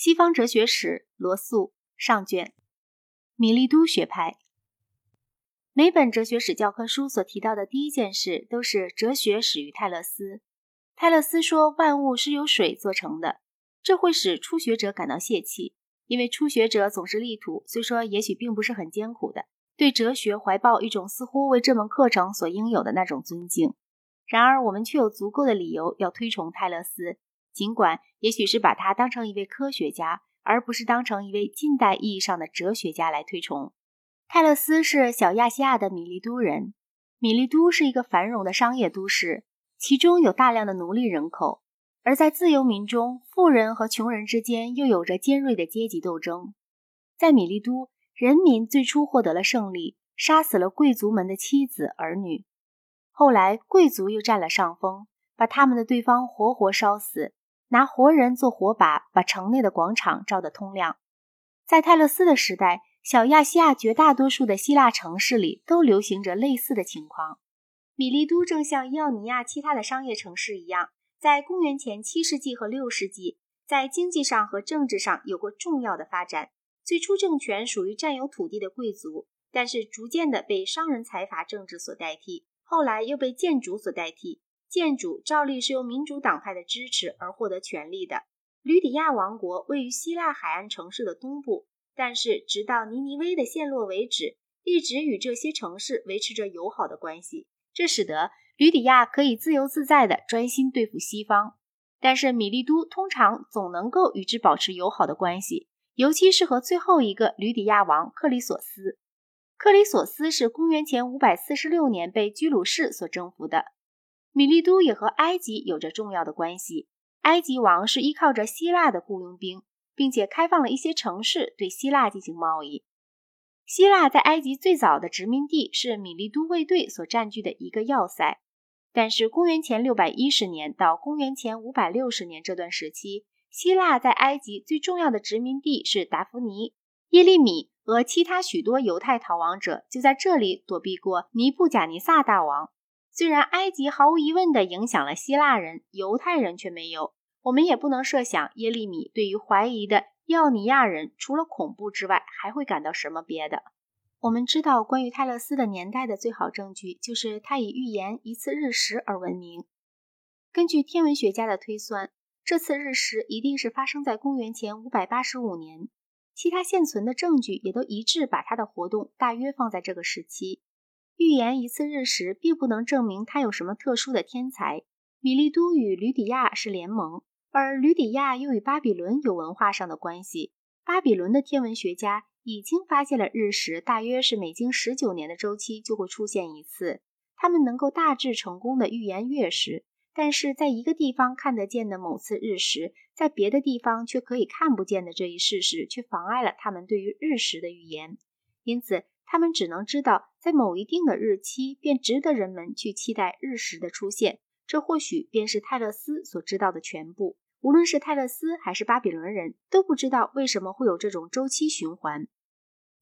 西方哲学史，罗素上卷，米利都学派。每本哲学史教科书所提到的第一件事，都是哲学始于泰勒斯。泰勒斯说万物是由水做成的，这会使初学者感到泄气，因为初学者总是力图，虽说也许并不是很艰苦的，对哲学怀抱一种似乎为这门课程所应有的那种尊敬。然而，我们却有足够的理由要推崇泰勒斯。尽管也许是把他当成一位科学家，而不是当成一位近代意义上的哲学家来推崇。泰勒斯是小亚细亚的米利都人。米利都是一个繁荣的商业都市，其中有大量的奴隶人口。而在自由民中，富人和穷人之间又有着尖锐的阶级斗争。在米利都，人民最初获得了胜利，杀死了贵族们的妻子儿女。后来，贵族又占了上风，把他们的对方活活烧死。拿活人做火把，把城内的广场照得通亮。在泰勒斯的时代，小亚细亚绝大多数的希腊城市里都流行着类似的情况。米利都正像伊奥尼亚其他的商业城市一样，在公元前七世纪和六世纪，在经济上和政治上有过重要的发展。最初政权属于占有土地的贵族，但是逐渐的被商人财阀政治所代替，后来又被建筑所代替。建主照例是由民主党派的支持而获得权力的。吕底亚王国位于希腊海岸城市的东部，但是直到尼尼微的陷落为止，一直与这些城市维持着友好的关系。这使得吕底亚可以自由自在地专心对付西方。但是米利都通常总能够与之保持友好的关系，尤其是和最后一个吕底亚王克里索斯。克里索斯是公元前五百四十六年被居鲁士所征服的。米利都也和埃及有着重要的关系。埃及王是依靠着希腊的雇佣兵，并且开放了一些城市对希腊进行贸易。希腊在埃及最早的殖民地是米利都卫队所占据的一个要塞。但是公元前六百一十年到公元前五百六十年这段时期，希腊在埃及最重要的殖民地是达芙妮。耶利米和其他许多犹太逃亡者就在这里躲避过尼布贾尼撒大王。虽然埃及毫无疑问地影响了希腊人，犹太人却没有。我们也不能设想耶利米对于怀疑的伊奥尼亚人，除了恐怖之外，还会感到什么别的。我们知道关于泰勒斯的年代的最好证据，就是他以预言一次日食而闻名。根据天文学家的推算，这次日食一定是发生在公元前五百八十五年。其他现存的证据也都一致把他的活动大约放在这个时期。预言一次日食，并不能证明他有什么特殊的天才。米利都与吕底亚是联盟，而吕底亚又与巴比伦有文化上的关系。巴比伦的天文学家已经发现了日食，大约是每经十九年的周期就会出现一次。他们能够大致成功的预言月食，但是在一个地方看得见的某次日食，在别的地方却可以看不见的这一事实，却妨碍了他们对于日食的预言。因此。他们只能知道，在某一定的日期，便值得人们去期待日食的出现。这或许便是泰勒斯所知道的全部。无论是泰勒斯还是巴比伦人都不知道为什么会有这种周期循环。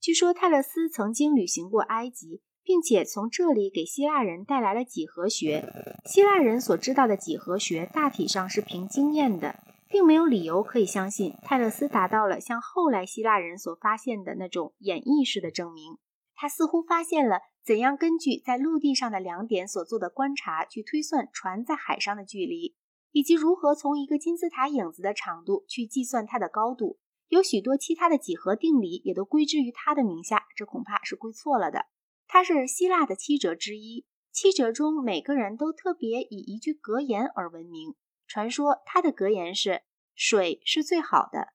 据说泰勒斯曾经旅行过埃及，并且从这里给希腊人带来了几何学。希腊人所知道的几何学大体上是凭经验的。并没有理由可以相信泰勒斯达到了像后来希腊人所发现的那种演绎式的证明。他似乎发现了怎样根据在陆地上的两点所做的观察去推算船在海上的距离，以及如何从一个金字塔影子的长度去计算它的高度。有许多其他的几何定理也都归之于他的名下，这恐怕是归错了的。他是希腊的七哲之一，七哲中每个人都特别以一句格言而闻名。传说他的格言是“水是最好的”。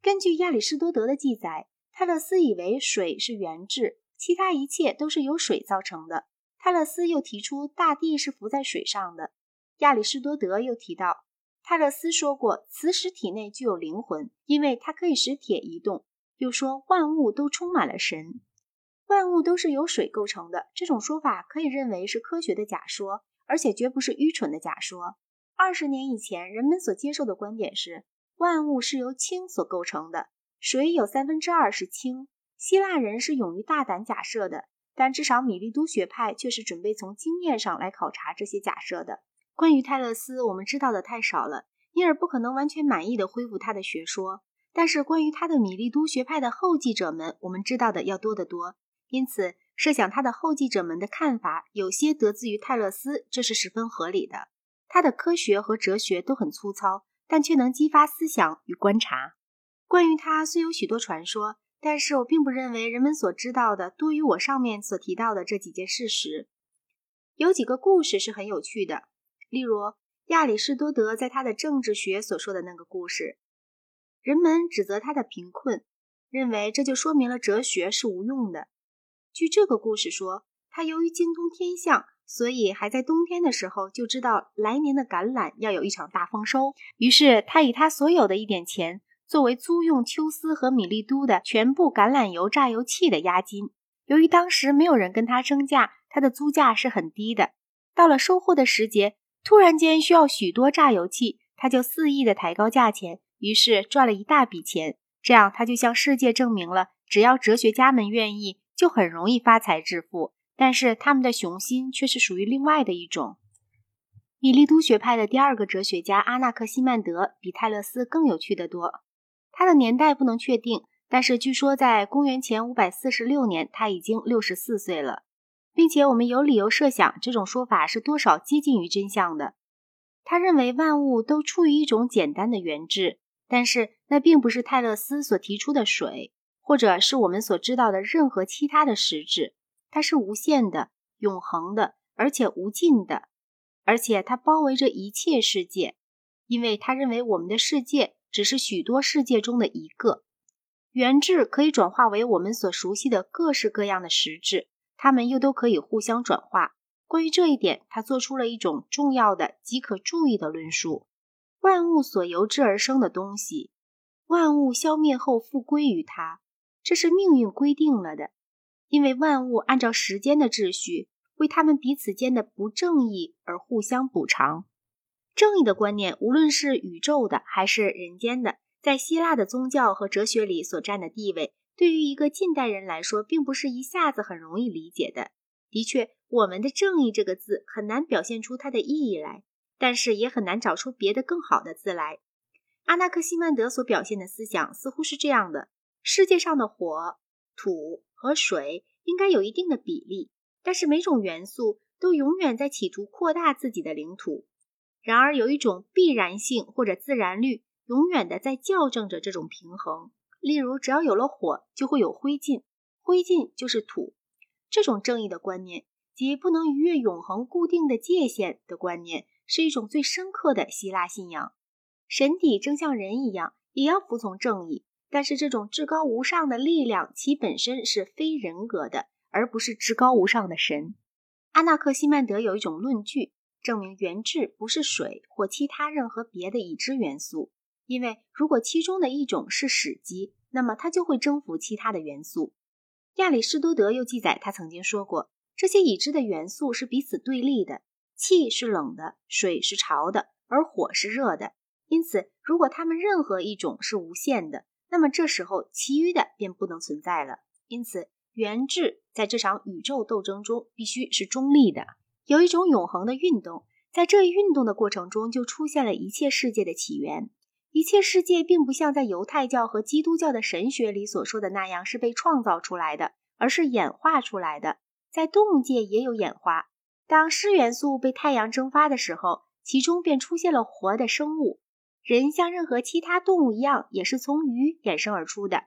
根据亚里士多德的记载，泰勒斯以为水是原质。其他一切都是由水造成的。泰勒斯又提出，大地是浮在水上的。亚里士多德又提到，泰勒斯说过，磁石体内具有灵魂，因为它可以使铁移动。又说，万物都充满了神，万物都是由水构成的。这种说法可以认为是科学的假说，而且绝不是愚蠢的假说。二十年以前，人们所接受的观点是，万物是由氢所构成的，水有三分之二是氢。希腊人是勇于大胆假设的，但至少米利都学派却是准备从经验上来考察这些假设的。关于泰勒斯，我们知道的太少了，因而不可能完全满意的恢复他的学说。但是关于他的米利都学派的后继者们，我们知道的要多得多。因此，设想他的后继者们的看法有些得自于泰勒斯，这是十分合理的。他的科学和哲学都很粗糙，但却能激发思想与观察。关于他虽有许多传说，但是我并不认为人们所知道的多于我上面所提到的这几件事实。有几个故事是很有趣的，例如亚里士多德在他的政治学所说的那个故事。人们指责他的贫困，认为这就说明了哲学是无用的。据这个故事说，他由于精通天象，所以还在冬天的时候就知道来年的橄榄要有一场大丰收。于是他以他所有的一点钱作为租用秋斯和米利都的全部橄榄油榨油器的押金。由于当时没有人跟他争价，他的租价是很低的。到了收获的时节，突然间需要许多榨油器，他就肆意的抬高价钱。于是赚了一大笔钱，这样他就向世界证明了，只要哲学家们愿意，就很容易发财致富。但是他们的雄心却是属于另外的一种。米利都学派的第二个哲学家阿纳克西曼德比泰勒斯更有趣的多。他的年代不能确定，但是据说在公元前五百四十六年他已经六十四岁了，并且我们有理由设想这种说法是多少接近于真相的。他认为万物都出于一种简单的原质。但是那并不是泰勒斯所提出的水，或者是我们所知道的任何其他的实质。它是无限的、永恒的，而且无尽的，而且它包围着一切世界，因为他认为我们的世界只是许多世界中的一个。原质可以转化为我们所熟悉的各式各样的实质，它们又都可以互相转化。关于这一点，他做出了一种重要的、极可注意的论述。万物所由之而生的东西，万物消灭后复归于它，这是命运规定了的。因为万物按照时间的秩序，为他们彼此间的不正义而互相补偿。正义的观念，无论是宇宙的还是人间的，在希腊的宗教和哲学里所占的地位，对于一个近代人来说，并不是一下子很容易理解的。的确，我们的“正义”这个字很难表现出它的意义来。但是也很难找出别的更好的字来。阿纳克西曼德所表现的思想似乎是这样的：世界上的火、土和水应该有一定的比例，但是每种元素都永远在企图扩大自己的领土。然而有一种必然性或者自然律，永远的在校正着这种平衡。例如，只要有了火，就会有灰烬，灰烬就是土。这种正义的观念，即不能逾越永恒固定的界限的观念。是一种最深刻的希腊信仰，神体正像人一样，也要服从正义。但是这种至高无上的力量，其本身是非人格的，而不是至高无上的神。阿纳克西曼德有一种论据，证明原质不是水或其他任何别的已知元素，因为如果其中的一种是始基，那么它就会征服其他的元素。亚里士多德又记载，他曾经说过，这些已知的元素是彼此对立的。气是冷的，水是潮的，而火是热的。因此，如果它们任何一种是无限的，那么这时候其余的便不能存在了。因此，原质在这场宇宙斗争中必须是中立的，有一种永恒的运动。在这一运动的过程中，就出现了一切世界的起源。一切世界并不像在犹太教和基督教的神学里所说的那样是被创造出来的，而是演化出来的。在动物界也有演化。当湿元素被太阳蒸发的时候，其中便出现了活的生物。人像任何其他动物一样，也是从鱼衍生而出的。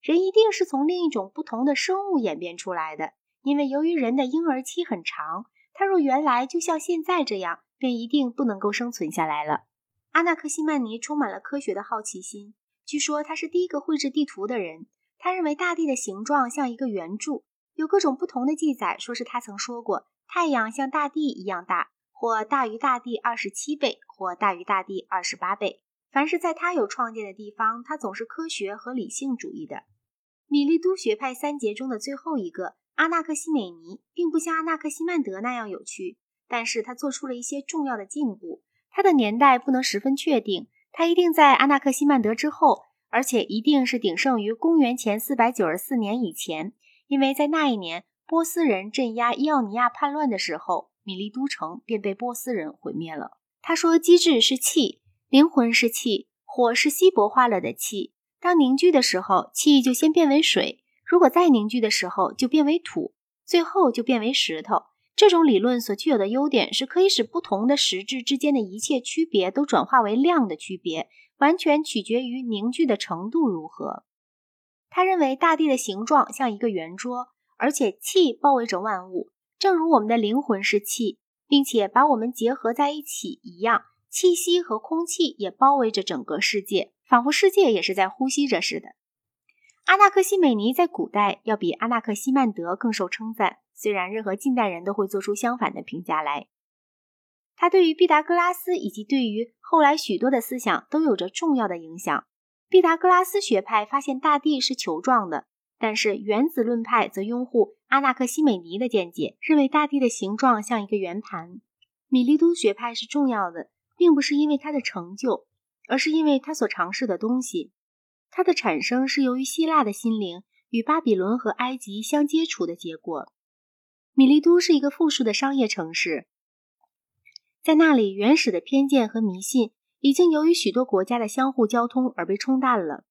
人一定是从另一种不同的生物演变出来的，因为由于人的婴儿期很长，他若原来就像现在这样，便一定不能够生存下来了。阿纳克西曼尼充满了科学的好奇心，据说他是第一个绘制地图的人。他认为大地的形状像一个圆柱，有各种不同的记载，说是他曾说过。太阳像大地一样大，或大于大地二十七倍，或大于大地二十八倍。凡是在他有创建的地方，他总是科学和理性主义的。米利都学派三杰中的最后一个阿纳克西美尼，并不像阿纳克西曼德那样有趣，但是他做出了一些重要的进步。他的年代不能十分确定，他一定在阿纳克西曼德之后，而且一定是鼎盛于公元前四百九十四年以前，因为在那一年。波斯人镇压伊奥尼亚叛乱的时候，米利都城便被波斯人毁灭了。他说：“机制是气，灵魂是气，火是稀薄化了的气。当凝聚的时候，气就先变为水；如果再凝聚的时候，就变为土，最后就变为石头。这种理论所具有的优点是可以使不同的实质之间的一切区别都转化为量的区别，完全取决于凝聚的程度如何。他认为大地的形状像一个圆桌，而且气包围着万物，正如我们的灵魂是气，并且把我们结合在一起一样。气息和空气也包围着整个世界，仿佛世界也是在呼吸着似的。阿纳克西美尼在古代要比阿纳克西曼德更受称赞，虽然任何近代人都会做出相反的评价来。他对于毕达哥拉斯以及对于后来许多的思想都有着重要的影响。毕达哥拉斯学派发现大地是球状的，但是原子论派则拥护阿纳克西美尼的见解，认为大地的形状像一个圆盘。米利都学派是重要的。并不是因为他的成就，而是因为他所尝试的东西。它的产生是由于希腊的心灵与巴比伦和埃及相接触的结果。米利都是一个富庶的商业城市，在那里，原始的偏见和迷信已经由于许多国家的相互交通而被冲淡了。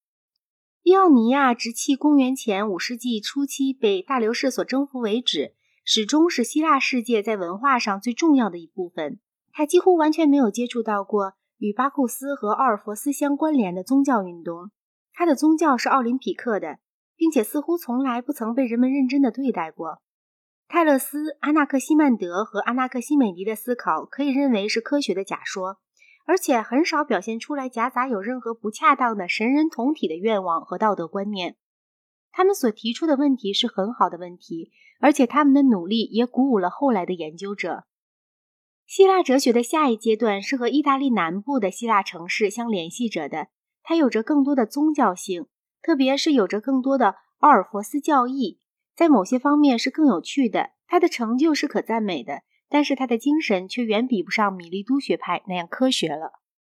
伊奥尼亚直至公元前五世纪初期被大流士所征服为止，始终是希腊世界在文化上最重要的一部分。他几乎完全没有接触到过与巴库斯和奥尔弗斯相关联的宗教运动。他的宗教是奥林匹克的，并且似乎从来不曾被人们认真的对待过。泰勒斯、阿纳克西曼德和阿纳克西美尼的思考可以认为是科学的假说，而且很少表现出来夹杂有任何不恰当的神人同体的愿望和道德观念。他们所提出的问题是很好的问题，而且他们的努力也鼓舞了后来的研究者。希腊哲学的下一阶段是和意大利南部的希腊城市相联系着的，它有着更多的宗教性，特别是有着更多的奥尔弗斯教义，在某些方面是更有趣的。他的成就是可赞美的，但是他的精神却远比不上米利都学派那样科学了。